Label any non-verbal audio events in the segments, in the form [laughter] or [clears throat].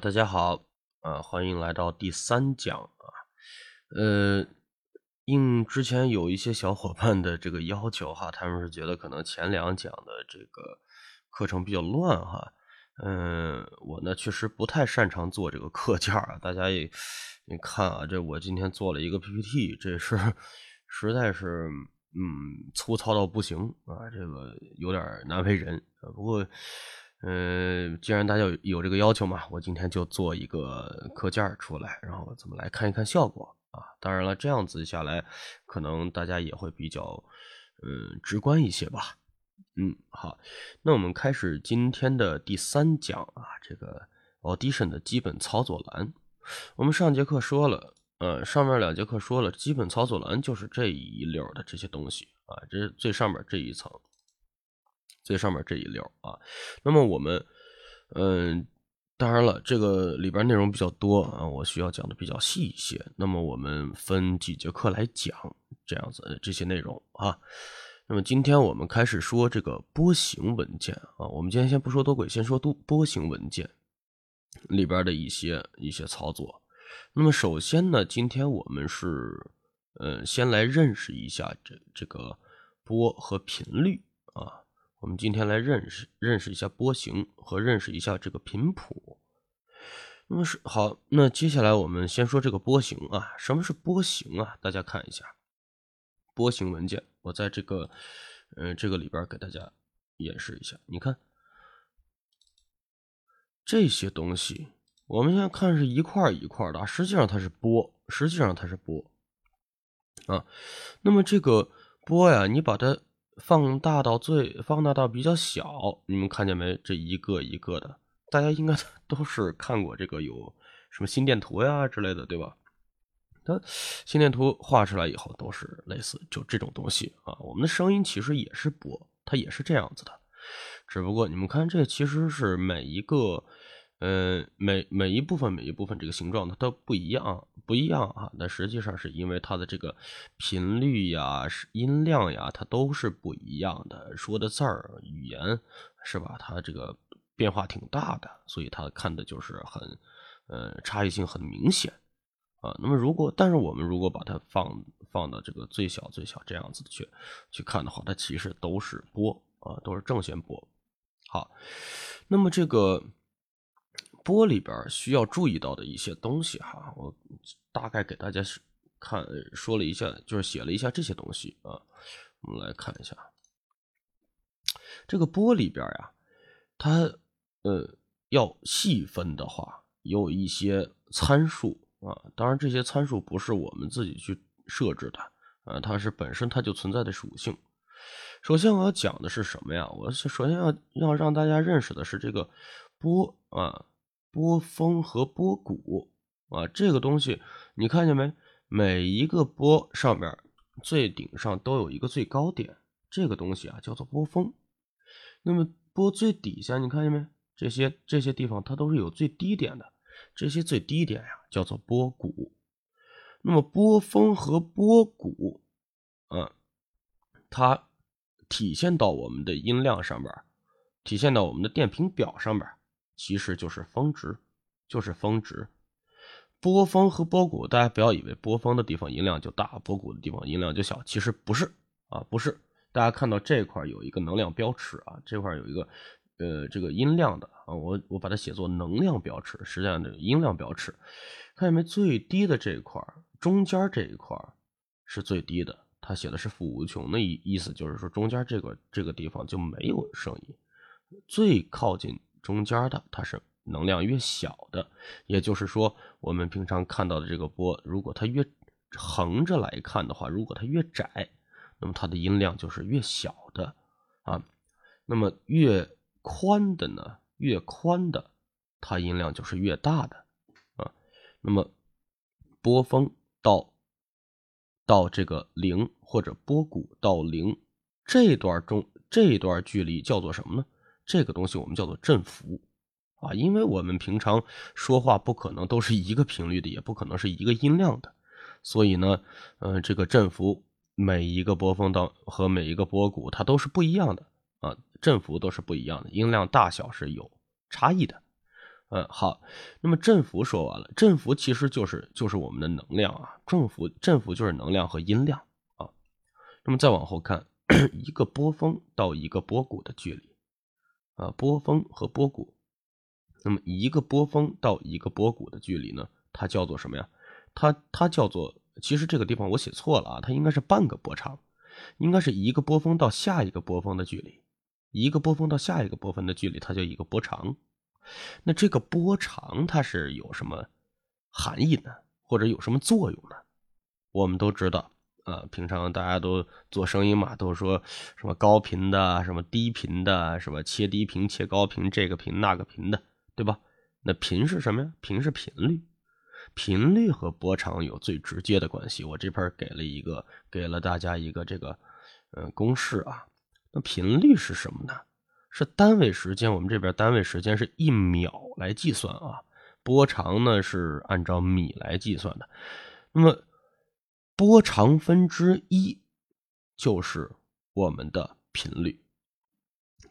大家好，啊，欢迎来到第三讲啊，呃，应之前有一些小伙伴的这个要求哈，他们是觉得可能前两讲的这个课程比较乱哈，嗯，我呢确实不太擅长做这个课件啊，大家也你看啊，这我今天做了一个 PPT，这是实在是嗯粗糙到不行啊，这个有点难为人啊，不过。嗯，既然大家有有这个要求嘛，我今天就做一个课件出来，然后咱们来看一看效果啊。当然了，这样子下来，可能大家也会比较嗯直观一些吧。嗯，好，那我们开始今天的第三讲啊，这个 Audition 的基本操作栏。我们上节课说了，呃，上面两节课说了，基本操作栏就是这一溜的这些东西啊，这是最上面这一层。最上面这一溜啊，那么我们，嗯，当然了，这个里边内容比较多啊，我需要讲的比较细一些。那么我们分几节课来讲这样子这些内容啊。那么今天我们开始说这个波形文件啊，我们今天先不说多轨，先说多波形文件里边的一些一些操作。那么首先呢，今天我们是，呃，先来认识一下这这个波和频率啊。我们今天来认识认识一下波形和认识一下这个频谱。那么是好，那接下来我们先说这个波形啊，什么是波形啊？大家看一下波形文件，我在这个呃这个里边给大家演示一下。你看这些东西，我们现在看是一块一块的，实际上它是波，实际上它是波啊。那么这个波呀，你把它。放大到最，放大到比较小，你们看见没？这一个一个的，大家应该 [laughs] 都是看过这个有什么心电图呀之类的，对吧？它心电图画出来以后都是类似就这种东西啊。我们的声音其实也是波，它也是这样子的，只不过你们看这其实是每一个。嗯，每每一部分每一部分这个形状它都不一样，不一样啊。那实际上是因为它的这个频率呀、音量呀，它都是不一样的。说的字儿、语言是吧？它这个变化挺大的，所以它看的就是很，呃，差异性很明显啊。那么如果，但是我们如果把它放放到这个最小最小这样子去去看的话，它其实都是波啊，都是正弦波。好，那么这个。波里边需要注意到的一些东西哈，我大概给大家看说了一下，就是写了一下这些东西啊。我们来看一下，这个波里边呀，它呃要细分的话，有一些参数啊。当然，这些参数不是我们自己去设置的啊，它是本身它就存在的属性。首先我要讲的是什么呀？我首先要要让大家认识的是这个波啊。波峰和波谷啊，这个东西你看见没？每一个波上面最顶上都有一个最高点，这个东西啊叫做波峰。那么波最底下你看见没？这些这些地方它都是有最低点的，这些最低点呀叫做波谷。那么波峰和波谷啊，它体现到我们的音量上边，体现到我们的电平表上边。其实就是峰值，就是峰值。波峰和波谷，大家不要以为波峰的地方音量就大，波谷的地方音量就小，其实不是啊，不是。大家看到这块有一个能量标尺啊，这块有一个呃这个音量的啊，我我把它写作能量标尺，实际上这个音量标尺，看见没？最低的这一块，中间这一块是最低的，它写的是负无穷的意意思，就是说中间这个这个地方就没有声音，最靠近。中间的它是能量越小的，也就是说，我们平常看到的这个波，如果它越横着来看的话，如果它越窄，那么它的音量就是越小的啊。那么越宽的呢，越宽的，它音量就是越大的啊。那么波峰到到这个零或者波谷到零这段中这段距离叫做什么呢？这个东西我们叫做振幅。啊，因为我们平常说话不可能都是一个频率的，也不可能是一个音量的，所以呢，嗯，这个振幅每一个波峰到和每一个波谷它都是不一样的。啊，振幅都是不一样的，音量大小是有差异的。嗯，好，那么振幅说完了，振幅其实就是就是我们的能量啊，振幅振幅就是能量和音量啊。那么再往后看，[coughs] 一个波峰到一个波谷的距离啊，波峰和波谷，那么一个波峰到一个波谷的距离呢，它叫做什么呀？它它叫做，其实这个地方我写错了啊，它应该是半个波长，应该是一个波峰到下一个波峰的距离，一个波峰到下一个波峰的距离，它叫一个波长。那这个波长它是有什么含义呢？或者有什么作用呢？我们都知道啊，平常大家都做生意嘛，都说什么高频的、什么低频的、什么切低频、切高频，这个频那个频的，对吧？那频是什么呀？频是频率，频率和波长有最直接的关系。我这边给了一个，给了大家一个这个嗯公式啊。那频率是什么呢？是单位时间，我们这边单位时间是一秒来计算啊，波长呢是按照米来计算的。那么波长分之一就是我们的频率，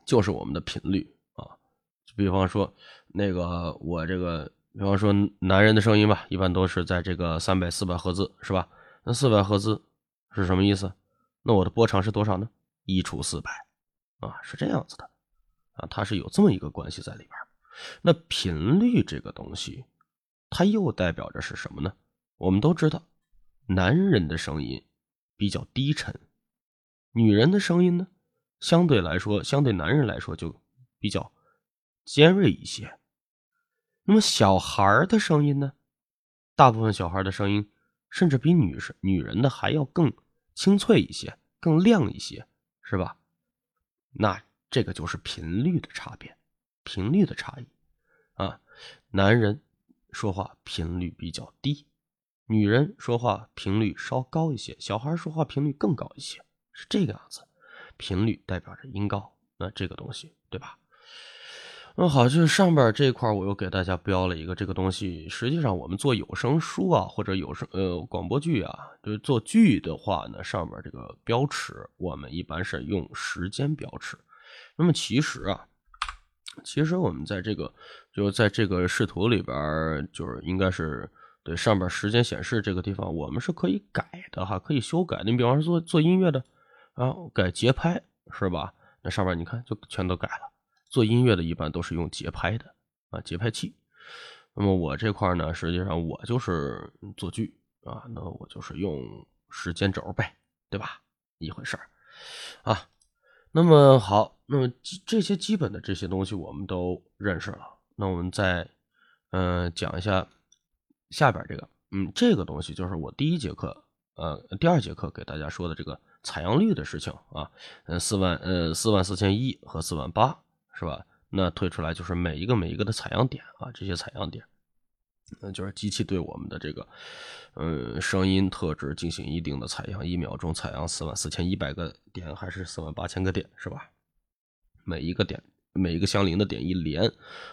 就是我们的频率啊。就比方说那个我这个，比方说男人的声音吧，一般都是在这个三百四百赫兹是吧？那四百赫兹是什么意思？那我的波长是多少呢？一除四百啊，是这样子的。啊，它是有这么一个关系在里边那频率这个东西，它又代表着是什么呢？我们都知道，男人的声音比较低沉，女人的声音呢，相对来说，相对男人来说就比较尖锐一些。那么小孩的声音呢，大部分小孩的声音甚至比女生、女人的还要更清脆一些，更亮一些，是吧？那。这个就是频率的差别，频率的差异啊。男人说话频率比较低，女人说话频率稍高一些，小孩说话频率更高一些，是这个样子。频率代表着音高，那这个东西对吧？那好，就是上边这块我又给大家标了一个这个东西。实际上，我们做有声书啊，或者有声呃广播剧啊，就是做剧的话呢，上边这个标尺我们一般是用时间标尺。那么其实啊，其实我们在这个就在这个视图里边，就是应该是对上边时间显示这个地方，我们是可以改的哈，可以修改。你比方说做做音乐的啊，改节拍是吧？那上面你看就全都改了。做音乐的一般都是用节拍的啊，节拍器。那么我这块呢，实际上我就是做剧啊，那我就是用时间轴呗，对吧？一回事儿啊。那么好，那么这些基本的这些东西我们都认识了。那我们再嗯讲一下下边这个，嗯，这个东西就是我第一节课呃第二节课给大家说的这个采样率的事情啊，嗯，四万呃四万四千一和四万八是吧？那推出来就是每一个每一个的采样点啊，这些采样点。那就是机器对我们的这个，嗯，声音特质进行一定的采样，一秒钟采样四万四千一百个点，还是四万八千个点，是吧？每一个点，每一个相邻的点一连，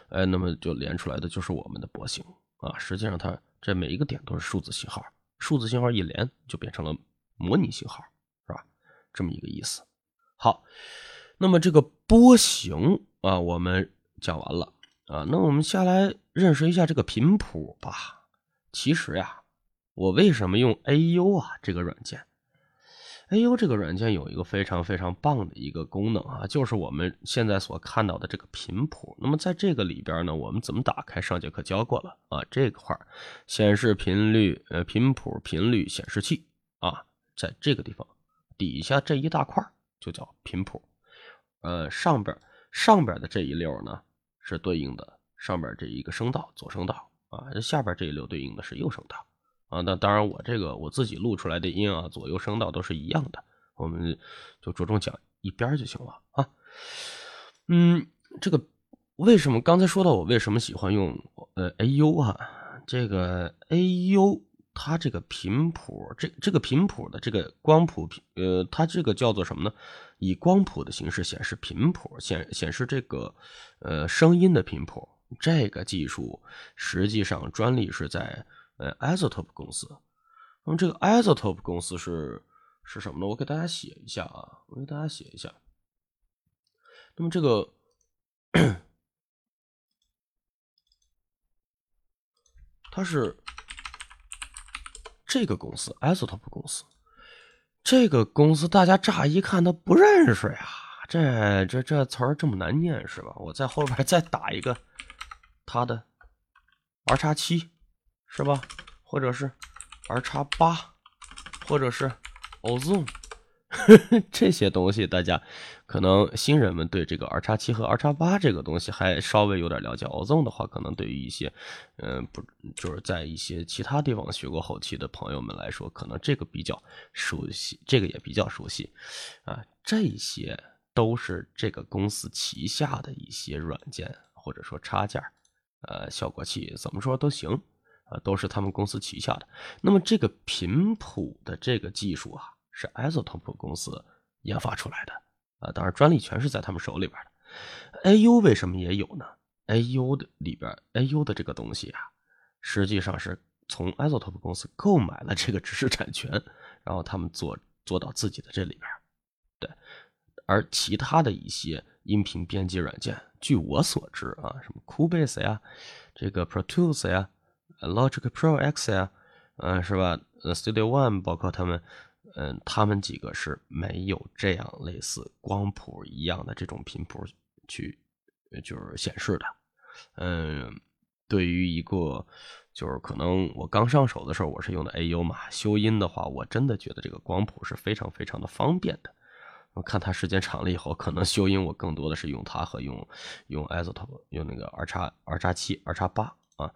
哎，那么就连出来的就是我们的波形啊。实际上，它这每一个点都是数字信号，数字信号一连就变成了模拟信号，是吧？这么一个意思。好，那么这个波形啊，我们讲完了。啊，那我们下来认识一下这个频谱吧。其实呀，我为什么用 AU 啊这个软件？AU 这个软件有一个非常非常棒的一个功能啊，就是我们现在所看到的这个频谱。那么在这个里边呢，我们怎么打开？上节课教过了啊，这块显示频率呃频谱频率显示器啊，在这个地方底下这一大块就叫频谱。呃，上边上边的这一溜呢。是对应的上边这一个声道，左声道啊，下边这一溜对应的是右声道啊。那当然，我这个我自己录出来的音啊，左右声道都是一样的，我们就着重讲一边就行了啊。嗯，这个为什么刚才说到我为什么喜欢用呃 AU 啊？这个 AU。它这个频谱，这这个频谱的这个光谱频，呃，它这个叫做什么呢？以光谱的形式显示频谱，显显示这个呃声音的频谱。这个技术实际上专利是在呃 Isotope 公司。那么这个 Isotope 公司是是什么呢？我给大家写一下啊，我给大家写一下。那么这个它是这个公司，Isotope 公司。这个公司大家乍一看都不认识呀，这这这词儿这么难念是吧？我在后边再打一个他的 R 叉七是吧？或者是 R 叉八，或者是 Ozone。[laughs] 这些东西，大家可能新人们对这个 R 叉七和 R 叉八这个东西还稍微有点了解。Ozone 的话，可能对于一些，嗯，不就是在一些其他地方学过后期的朋友们来说，可能这个比较熟悉，这个也比较熟悉啊。这些都是这个公司旗下的一些软件或者说插件，呃，效果器怎么说都行啊，都是他们公司旗下的。那么这个频谱的这个技术啊。是 Isotope 公司研发出来的啊，当然专利权是在他们手里边的。AU 为什么也有呢？AU 的里边，AU 的这个东西啊，实际上是从 Isotope 公司购买了这个知识产权，然后他们做做到自己的这里边。对，而其他的一些音频编辑软件，据我所知啊，什么 Cubase 呀，这个 Pro Tools 呀，Logic Pro X 呀，嗯，是吧？Studio One，包括他们。嗯，他们几个是没有这样类似光谱一样的这种频谱去，就是显示的。嗯，对于一个就是可能我刚上手的时候，我是用的 AU 嘛，修音的话，我真的觉得这个光谱是非常非常的方便的。我看它时间长了以后，可能修音我更多的是用它和用用 Isotope 用那个 R 叉 R 叉七 R 叉八啊。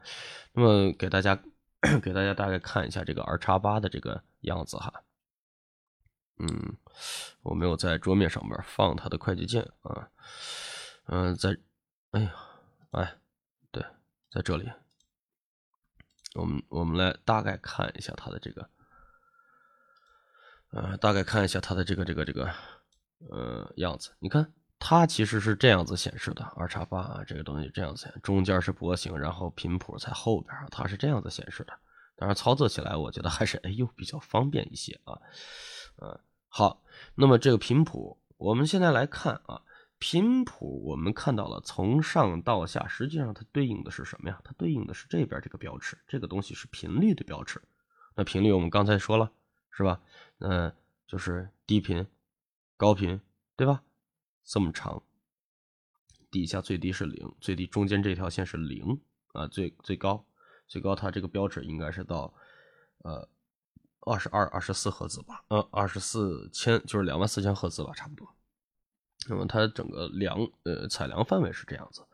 那么给大家 [clears throat] 给大家大概看一下这个 R 叉八的这个样子哈。嗯，我没有在桌面上面放它的快捷键啊，嗯，在，哎呀，哎，对，在这里，我们我们来大概看一下它的这个，呃，大概看一下它的这个这个这个，呃，样子。你看，它其实是这样子显示的，二叉八啊，这个东西这样子，中间是波形，然后频谱在后边，它是这样子显示的。当然，操作起来我觉得还是哎呦比较方便一些啊，嗯。好，那么这个频谱，我们现在来看啊，频谱我们看到了从上到下，实际上它对应的是什么呀？它对应的是这边这个标尺，这个东西是频率的标尺。那频率我们刚才说了，是吧？嗯，就是低频、高频，对吧？这么长，底下最低是零，最低中间这条线是零啊，最最高最高它这个标尺应该是到呃。二十二、二十四赫兹吧，呃，二十四千就是两万四千赫兹吧，差不多。那么它整个量，呃，采量范围是这样子。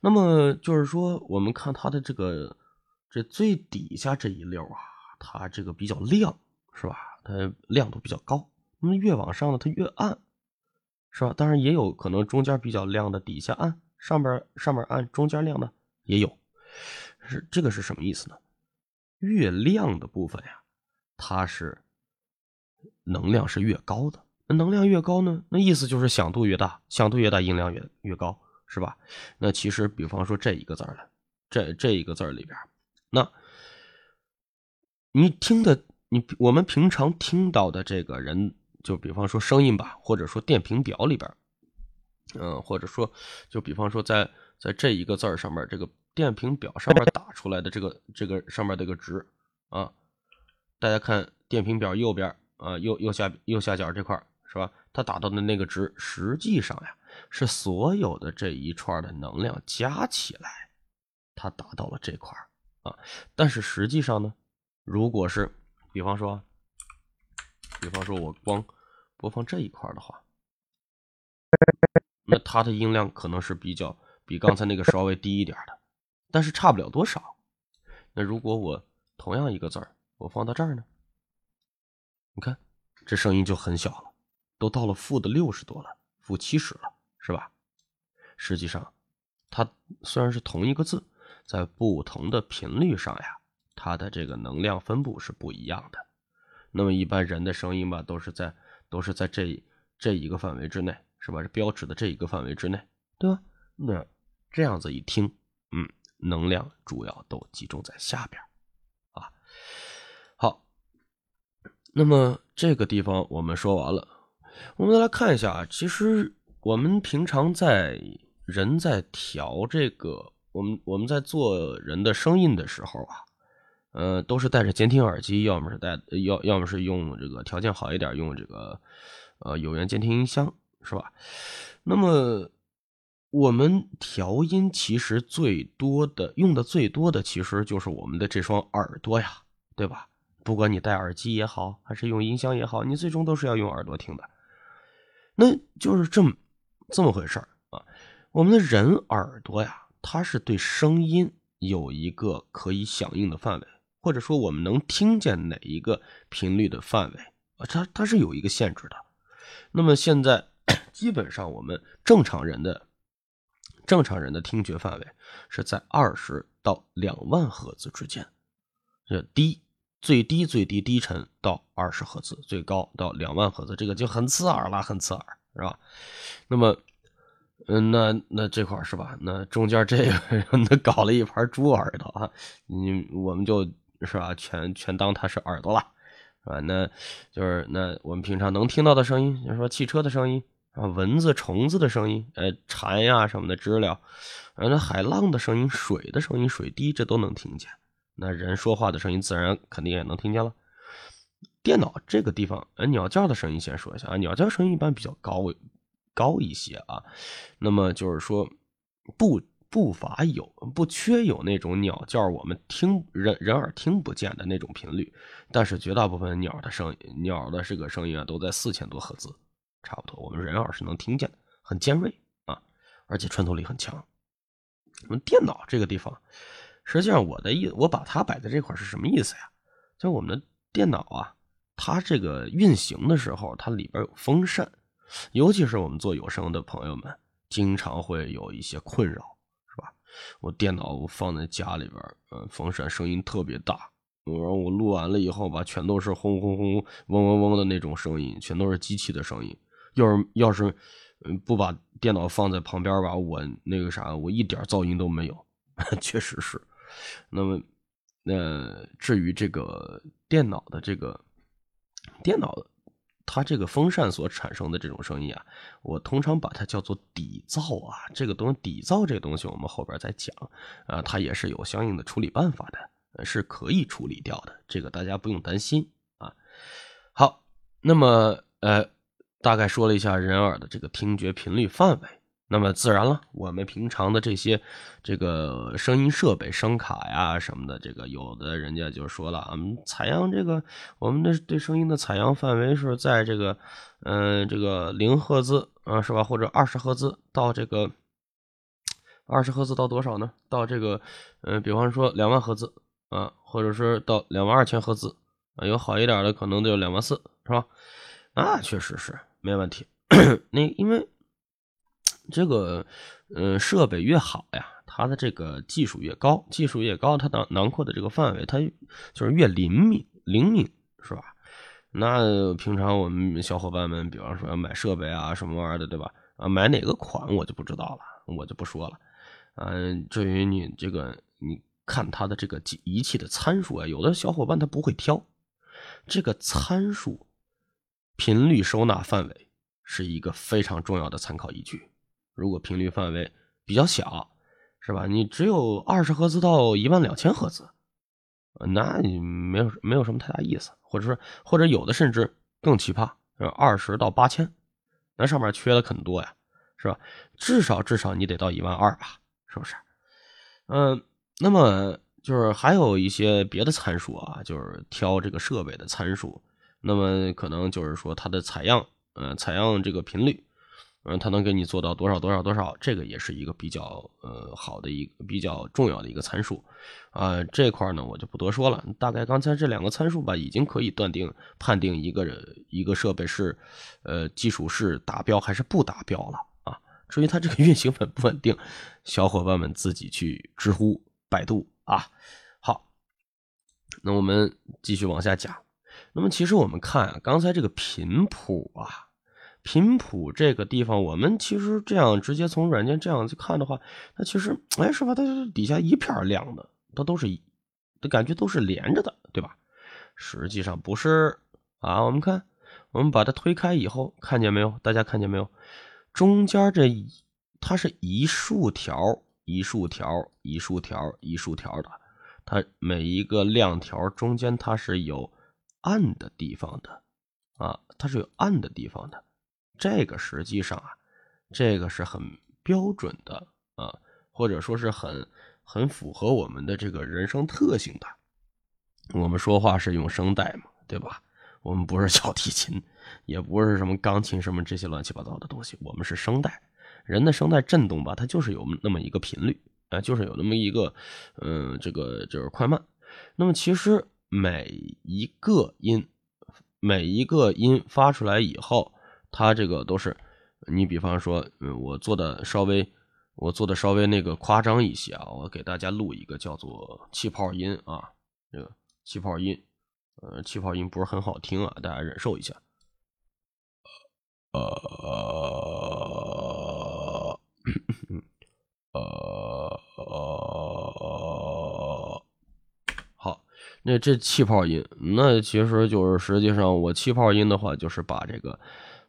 那么就是说，我们看它的这个这最底下这一溜啊，它这个比较亮，是吧？它亮度比较高。那么越往上呢，它越暗，是吧？当然也有可能中间比较亮的，底下暗，上边上面暗，中间亮的也有。是这个是什么意思呢？越亮的部分呀。它是能量是越高的，那能量越高呢？那意思就是响度越大，响度越大，音量越越高，是吧？那其实，比方说这一个字儿了，这这一个字儿里边，那你听的，你我们平常听到的这个人，就比方说声音吧，或者说电平表里边，嗯，或者说就比方说在在这一个字儿上面，这个电平表上面打出来的这个这个上面这个值啊。大家看电平表右边啊，右右下右下角这块是吧？它打到的那个值，实际上呀是所有的这一串的能量加起来，它达到了这块啊。但是实际上呢，如果是比方说，比方说我光播放这一块的话，那它的音量可能是比较比刚才那个稍微低一点的，但是差不了多少。那如果我同样一个字儿。我放到这儿呢，你看这声音就很小了，都到了负的六十多了，负七十了，是吧？实际上，它虽然是同一个字，在不同的频率上呀，它的这个能量分布是不一样的。那么一般人的声音吧，都是在都是在这这一个范围之内，是吧？这标尺的这一个范围之内，对吧？那这样子一听，嗯，能量主要都集中在下边。啊，好那么这个地方我们说完了，我们再来看一下啊，其实我们平常在人在调这个我们我们在做人的声音的时候啊，呃，都是戴着监听耳机，要么是戴，要要么是用这个条件好一点，用这个呃有源监听音箱，是吧？那么我们调音其实最多的用的最多的，其实就是我们的这双耳朵呀，对吧？不管你戴耳机也好，还是用音箱也好，你最终都是要用耳朵听的。那就是这么这么回事啊。我们的人耳朵呀，它是对声音有一个可以响应的范围，或者说我们能听见哪一个频率的范围啊，它它是有一个限制的。那么现在 [clears throat] 基本上我们正常人的正常人的听觉范围是在二十到两万赫兹之间，这低。最低最低低沉到二十赫兹，最高到两万赫兹，这个就很刺耳了，很刺耳，是吧？那么，嗯，那那这块是吧？那中间这个那搞了一盘猪耳朵啊，你我们就是吧，全全当它是耳朵了，是吧？那就是那我们平常能听到的声音，就是说汽车的声音啊，蚊子、虫子的声音，呃，蝉呀什么的知了，啊，那海浪的声音、水的声音、水滴，这都能听见。那人说话的声音自然肯定也能听见了。电脑这个地方，呃，鸟叫的声音先说一下啊，鸟叫声音一般比较高高一些啊。那么就是说，不不乏有，不缺有那种鸟叫我们听人人耳听不见的那种频率，但是绝大部分鸟的声音，鸟的这个声音啊，都在四千多赫兹，差不多，我们人耳是能听见的，很尖锐啊，而且穿透力很强。我们电脑这个地方。实际上，我的意我把它摆在这块是什么意思呀？就我们的电脑啊，它这个运行的时候，它里边有风扇，尤其是我们做有声的朋友们，经常会有一些困扰，我电脑放在家里边，嗯，风扇声音特别大，然后我录完了以后吧，全都是轰轰轰、嗡嗡嗡的那种声音，全都是机器的声音。要是要是，不把电脑放在旁边吧，我那个啥，我一点噪音都没有，[laughs] 确实是。那么，呃，至于这个电脑的这个电脑的，它这个风扇所产生的这种声音啊，我通常把它叫做底噪啊。这个东底噪这个东西，我们后边再讲啊，它也是有相应的处理办法的，是可以处理掉的，这个大家不用担心啊。好，那么呃，大概说了一下人耳的这个听觉频率范围。那么自然了，我们平常的这些这个声音设备、声卡呀什么的，这个有的人家就说了，嗯，采样这个我们的对声音的采样范围是在这个，嗯，这个零赫兹啊，是吧？或者二十赫兹到这个二十赫兹到多少呢？到这个，嗯，比方说两万赫兹啊，或者是到两万二千赫兹啊，有好一点的可能就两万四，是吧？那确实是没问题。[coughs] 那因为。这个，嗯，设备越好呀，它的这个技术越高，技术越高，它囊囊括的这个范围，它就是越灵敏，灵敏是吧？那平常我们小伙伴们，比方说要买设备啊，什么玩意儿的，对吧？啊，买哪个款我就不知道了，我就不说了。嗯，至于你这个，你看它的这个仪器的参数啊，有的小伙伴他不会挑，这个参数，频率收纳范围是一个非常重要的参考依据。如果频率范围比较小，是吧？你只有二十赫兹到一万两千赫兹，那你没有没有什么太大意思，或者说或者有的甚至更奇葩，二十到八千，那上面缺的很多呀，是吧？至少至少你得到一万二吧，是不是？嗯，那么就是还有一些别的参数啊，就是挑这个设备的参数，那么可能就是说它的采样，呃，采样这个频率。嗯，它能给你做到多少多少多少，这个也是一个比较呃好的一个比较重要的一个参数，啊，这块呢我就不多说了。大概刚才这两个参数吧，已经可以断定判定一个一个设备是，呃，技术是达标还是不达标了啊。至于它这个运行稳不稳定，小伙伴们自己去知乎、百度啊。好，那我们继续往下讲。那么其实我们看啊，刚才这个频谱啊。频谱这个地方，我们其实这样直接从软件这样去看的话，它其实哎是吧？它底下一片亮的，它都是一，的感觉都是连着的，对吧？实际上不是啊。我们看，我们把它推开以后，看见没有？大家看见没有？中间这一，它是一竖条一竖条一竖条一竖条的，它每一个亮条中间它是有暗的地方的啊，它是有暗的地方的。这个实际上啊，这个是很标准的啊，或者说是很很符合我们的这个人声特性的。我们说话是用声带嘛，对吧？我们不是 [laughs] 小提琴，也不是什么钢琴什么这些乱七八糟的东西，我们是声带。人的声带震动吧，它就是有那么一个频率，啊，就是有那么一个，嗯，这个就是快慢。那么其实每一个音，每一个音发出来以后，它这个都是，你比方说，嗯，我做的稍微，我做的稍微那个夸张一些啊，我给大家录一个叫做气泡音啊，这个气泡音，呃，气泡音不是很好听啊，大家忍受一下，呃。呃，好，那这气泡音，那其实就是实际上我气泡音的话，就是把这个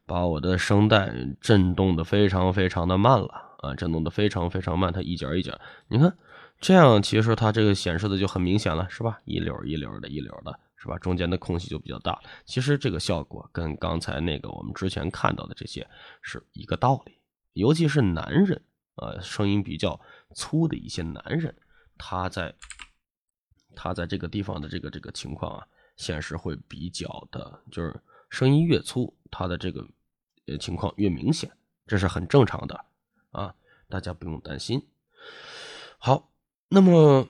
把我的声带震动的非常非常的慢了啊，震动的非常非常慢，它一节一节，你看这样，其实它这个显示的就很明显了，是吧？一溜一溜的，一溜的，是吧？中间的空隙就比较大。其实这个效果跟刚才那个我们之前看到的这些是一个道理。尤其是男人，啊，声音比较粗的一些男人，他在他在这个地方的这个这个情况啊，显示会比较的，就是声音越粗，他的这个呃情况越明显，这是很正常的啊，大家不用担心。好，那么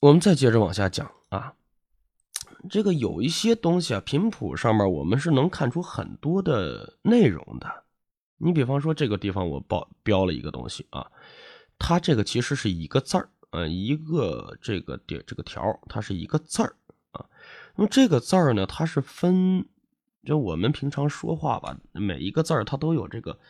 我们再接着往下讲啊，这个有一些东西啊，频谱上面我们是能看出很多的内容的。你比方说这个地方我报标了一个东西啊，它这个其实是一个字儿，呃，一个这个点这个条，它是一个字儿啊。那么这个字儿呢，它是分，就我们平常说话吧，每一个字儿它都有这个，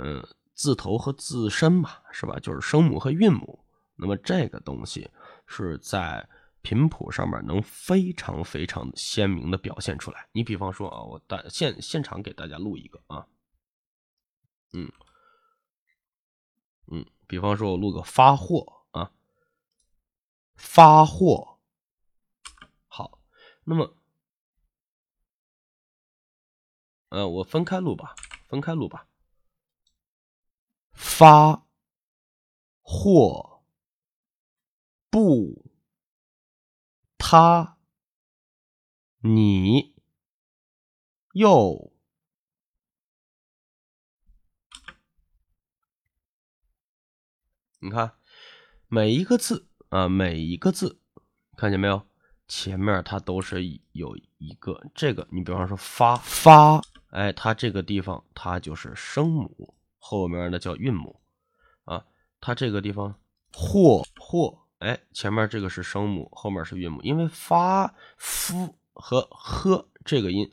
嗯，字头和字身嘛，是吧？就是声母和韵母。那么这个东西是在频谱上面能非常非常鲜明的表现出来。你比方说啊，我大现现场给大家录一个啊。嗯，嗯，比方说，我录个发货啊，发货，好，那么，呃，我分开录吧，分开录吧，发或不他你又。你看，每一个字啊，每一个字，看见没有？前面它都是有一个这个。你比方说发发，哎，它这个地方它就是声母，后面呢叫韵母啊。它这个地方或或，哎，前面这个是声母，后面是韵母。因为发夫和呵这个音，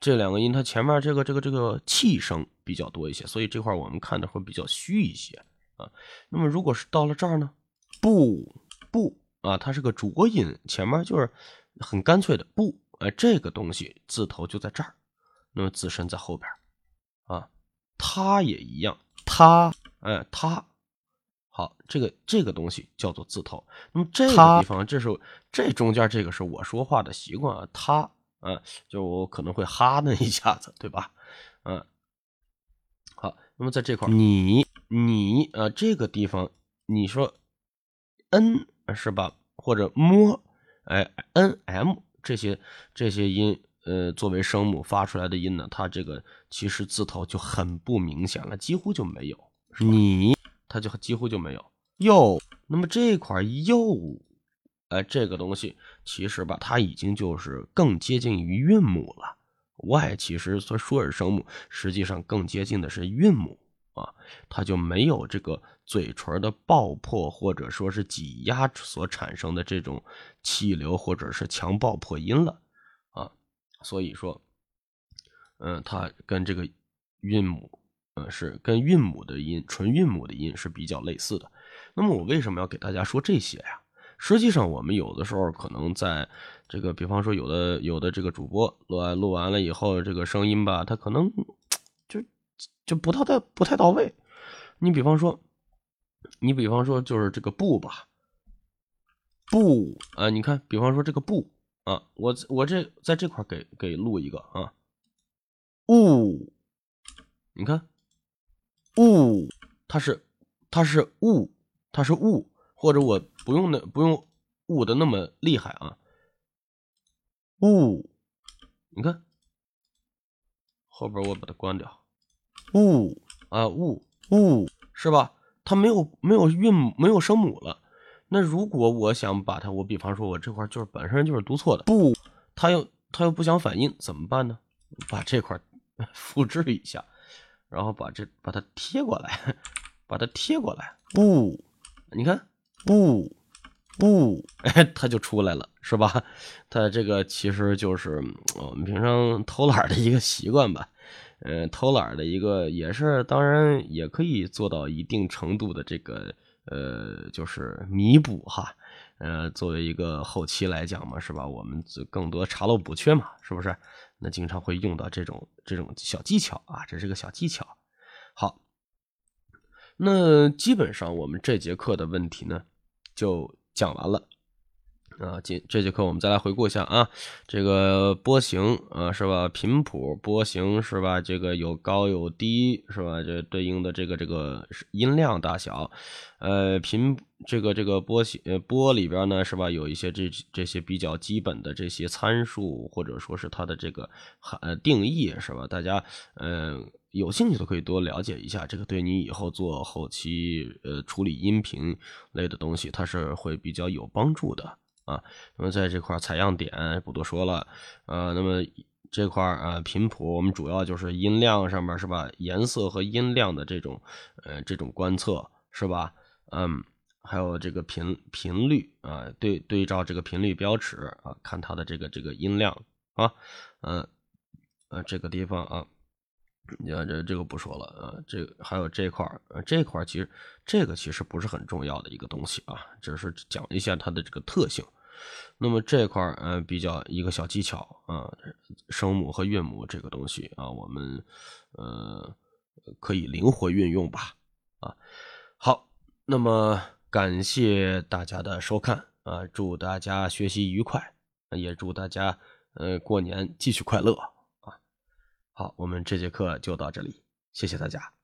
这两个音它前面这个这个这个气声比较多一些，所以这块我们看的会比较虚一些。啊，那么如果是到了这儿呢？不不啊，它是个浊音，前面就是很干脆的不，哎，这个东西字头就在这儿，那么自身在后边啊，它也一样，它，哎，它，好，这个这个东西叫做字头。那么这个地方，这是这中间这个是我说话的习惯啊，它，啊，就我可能会哈那一下子，对吧？嗯，好，那么在这块你。你啊，这个地方你说 n 是吧？或者摸，哎，n m 这些这些音，呃，作为声母发出来的音呢，它这个其实字头就很不明显了，几乎就没有。你，它就几乎就没有。又，那么这块又，哎，这个东西其实吧，它已经就是更接近于韵母了。y 其实说说是声母，实际上更接近的是韵母。啊，它就没有这个嘴唇的爆破或者说是挤压所产生的这种气流或者是强爆破音了啊，所以说，嗯，它跟这个韵母，嗯，是跟韵母的音，纯韵母的音是比较类似的。那么我为什么要给大家说这些呀？实际上，我们有的时候可能在这个，比方说有的有的这个主播录完录完了以后，这个声音吧，他可能。就就不太不太到位，你比方说，你比方说就是这个不吧，不啊，你看，比方说这个不啊，我我这在这块给给录一个啊，物，你看，物，它是它是物，它是物，或者我不用那不用物的那么厉害啊，物，你看，后边我把它关掉，物啊物物是吧？它没有没有韵没有声母了。那如果我想把它，我比方说我这块就是本身就是读错的，不，它又它又不想反应，怎么办呢？把这块 [laughs] 复制一下，然后把这把它贴过来，把它贴过来，不，你看，不不，哎，它就出来了，是吧？它这个其实就是我们平常偷懒的一个习惯吧。嗯，偷懒的一个也是，当然也可以做到一定程度的这个呃，就是弥补哈。呃，作为一个后期来讲嘛，是吧？我们更多查漏补缺嘛，是不是？那经常会用到这种这种小技巧啊，这是个小技巧。好，那基本上我们这节课的问题呢，就讲完了。啊，今这节课我们再来回顾一下啊，这个波形啊是吧？频谱波形是吧？这个有高有低是吧？这对应的这个这个音量大小，呃，频这个这个波形呃波里边呢是吧？有一些这这些比较基本的这些参数或者说是它的这个呃定义是吧？大家嗯有兴趣的可以多了解一下，这个对你以后做后期呃处理音频类的东西，它是会比较有帮助的。啊，那么在这块采样点不多说了，呃，那么这块啊频谱我们主要就是音量上面是吧？颜色和音量的这种呃这种观测是吧？嗯，还有这个频频率啊，对对照这个频率标尺啊，看它的这个这个音量啊，嗯呃这个地方啊，你看这这个不说了啊，这还有这块呃这块儿其实这个其实不是很重要的一个东西啊，只是讲一下它的这个特性。那么这块儿，呃，比较一个小技巧啊，声母和韵母这个东西啊，我们呃可以灵活运用吧，啊，好，那么感谢大家的收看啊，祝大家学习愉快，也祝大家呃过年继续快乐啊，好，我们这节课就到这里，谢谢大家。